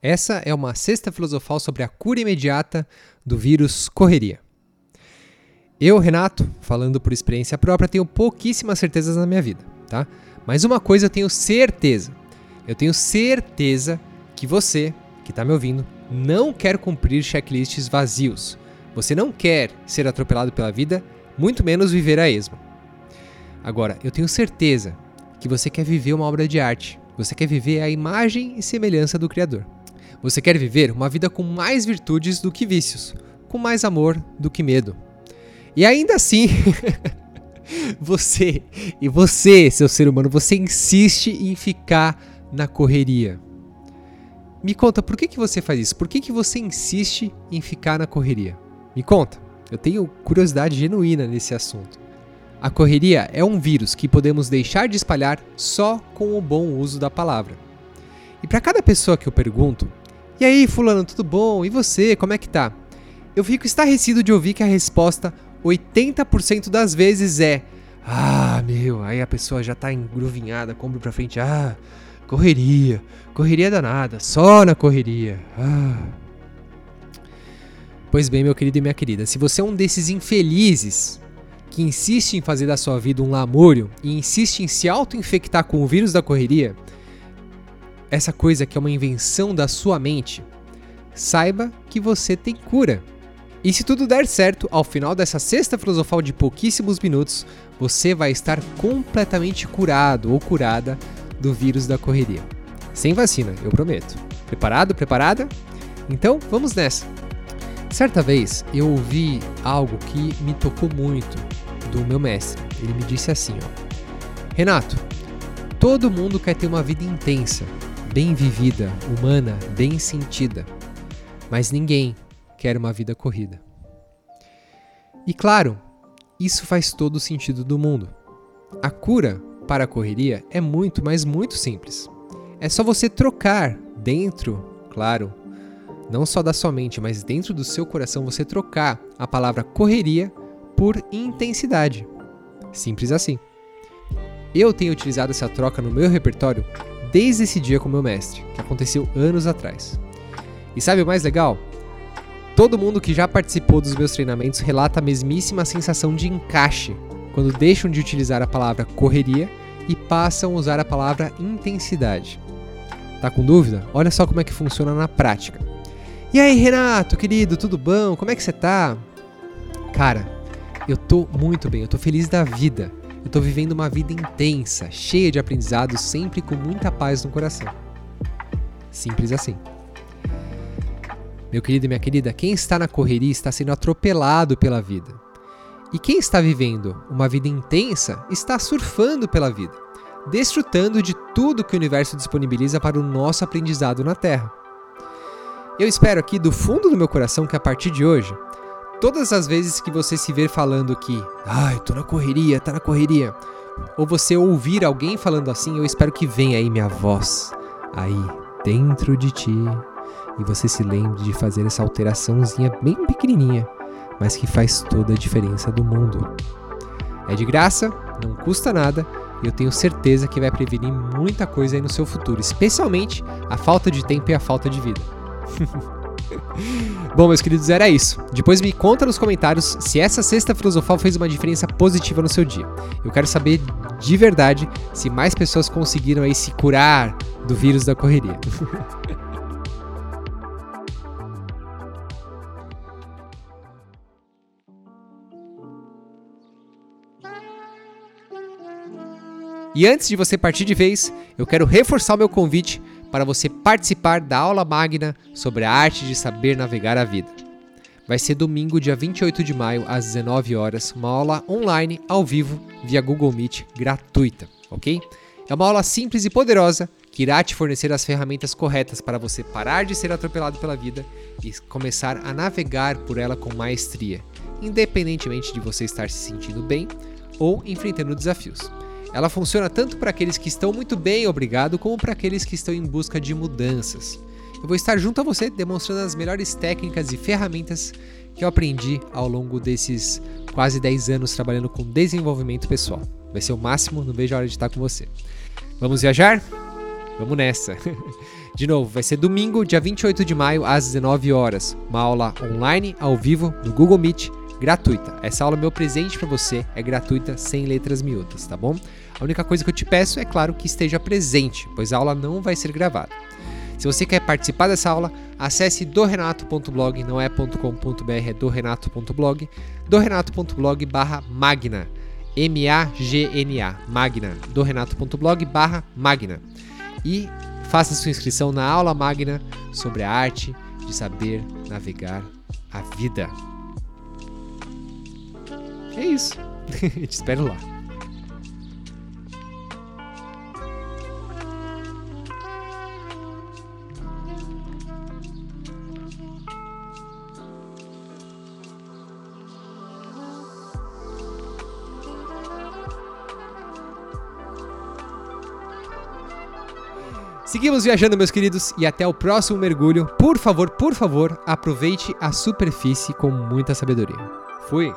Essa é uma sexta filosofal sobre a cura imediata do vírus correria. Eu, Renato, falando por experiência própria, tenho pouquíssimas certezas na minha vida, tá? Mas uma coisa eu tenho certeza. Eu tenho certeza que você, que está me ouvindo, não quer cumprir checklists vazios. Você não quer ser atropelado pela vida, muito menos viver a esmo. Agora, eu tenho certeza que você quer viver uma obra de arte. Você quer viver a imagem e semelhança do Criador. Você quer viver uma vida com mais virtudes do que vícios, com mais amor do que medo. E ainda assim, você e você, seu ser humano, você insiste em ficar na correria. Me conta, por que, que você faz isso? Por que, que você insiste em ficar na correria? Me conta. Eu tenho curiosidade genuína nesse assunto. A correria é um vírus que podemos deixar de espalhar só com o bom uso da palavra. E para cada pessoa que eu pergunto, e aí, fulano, tudo bom? E você, como é que tá? Eu fico estarrecido de ouvir que a resposta 80% das vezes é: "Ah, meu". Aí a pessoa já tá engruvinhada, compra pra frente: "Ah, correria, correria danada, só na correria". Ah. Pois bem, meu querido e minha querida, se você é um desses infelizes que insiste em fazer da sua vida um lamúrio e insiste em se auto-infectar com o vírus da correria, essa coisa que é uma invenção da sua mente, saiba que você tem cura. E se tudo der certo, ao final dessa sexta filosofal de pouquíssimos minutos, você vai estar completamente curado ou curada do vírus da correria. Sem vacina, eu prometo. Preparado? Preparada? Então, vamos nessa. Certa vez eu ouvi algo que me tocou muito do meu mestre. Ele me disse assim, ó: Renato, todo mundo quer ter uma vida intensa, bem vivida, humana, bem sentida. Mas ninguém quer uma vida corrida. E claro, isso faz todo o sentido do mundo. A cura para a correria é muito, mas muito simples. É só você trocar dentro, claro, não só da sua mente, mas dentro do seu coração, você trocar a palavra correria por intensidade. Simples assim. Eu tenho utilizado essa troca no meu repertório desde esse dia com meu mestre, que aconteceu anos atrás. E sabe o mais legal? Todo mundo que já participou dos meus treinamentos relata a mesmíssima sensação de encaixe quando deixam de utilizar a palavra correria e passam a usar a palavra intensidade. Tá com dúvida? Olha só como é que funciona na prática. E aí, Renato, querido, tudo bom? Como é que você tá? Cara, eu tô muito bem, eu tô feliz da vida. Eu tô vivendo uma vida intensa, cheia de aprendizados, sempre com muita paz no coração. Simples assim. Meu querido e minha querida, quem está na correria está sendo atropelado pela vida. E quem está vivendo uma vida intensa está surfando pela vida, desfrutando de tudo que o universo disponibiliza para o nosso aprendizado na Terra. Eu espero aqui do fundo do meu coração que a partir de hoje Todas as vezes que você se ver falando que, ai, tô na correria, tá na correria, ou você ouvir alguém falando assim, eu espero que venha aí minha voz, aí dentro de ti, e você se lembre de fazer essa alteraçãozinha bem pequenininha, mas que faz toda a diferença do mundo. É de graça, não custa nada, e eu tenho certeza que vai prevenir muita coisa aí no seu futuro, especialmente a falta de tempo e a falta de vida. Bom, meus queridos, era isso. Depois me conta nos comentários se essa sexta filosofal fez uma diferença positiva no seu dia. Eu quero saber de verdade se mais pessoas conseguiram aí se curar do vírus da correria. E antes de você partir de vez, eu quero reforçar o meu convite para você participar da aula magna sobre a arte de saber navegar a vida. Vai ser domingo, dia 28 de maio, às 19 horas, uma aula online, ao vivo, via Google Meet, gratuita, ok? É uma aula simples e poderosa que irá te fornecer as ferramentas corretas para você parar de ser atropelado pela vida e começar a navegar por ela com maestria, independentemente de você estar se sentindo bem ou enfrentando desafios. Ela funciona tanto para aqueles que estão muito bem, obrigado, como para aqueles que estão em busca de mudanças. Eu vou estar junto a você demonstrando as melhores técnicas e ferramentas que eu aprendi ao longo desses quase 10 anos trabalhando com desenvolvimento pessoal. Vai ser o máximo, não vejo a hora de estar com você. Vamos viajar? Vamos nessa. De novo, vai ser domingo, dia 28 de maio, às 19 horas. Uma aula online, ao vivo, no Google Meet, gratuita. Essa aula é meu presente para você, é gratuita, sem letras miúdas, tá bom? A única coisa que eu te peço é, claro, que esteja presente, pois a aula não vai ser gravada. Se você quer participar dessa aula, acesse dorenato.blog, não é .com.br, é dorenato.blog, dorenato.blog barra magna, M-A-G-N-A, magna, dorenato.blog barra magna. E faça sua inscrição na aula magna sobre a arte de saber navegar a vida. É isso. Te espero lá. Seguimos viajando, meus queridos, e até o próximo mergulho. Por favor, por favor, aproveite a superfície com muita sabedoria. Fui!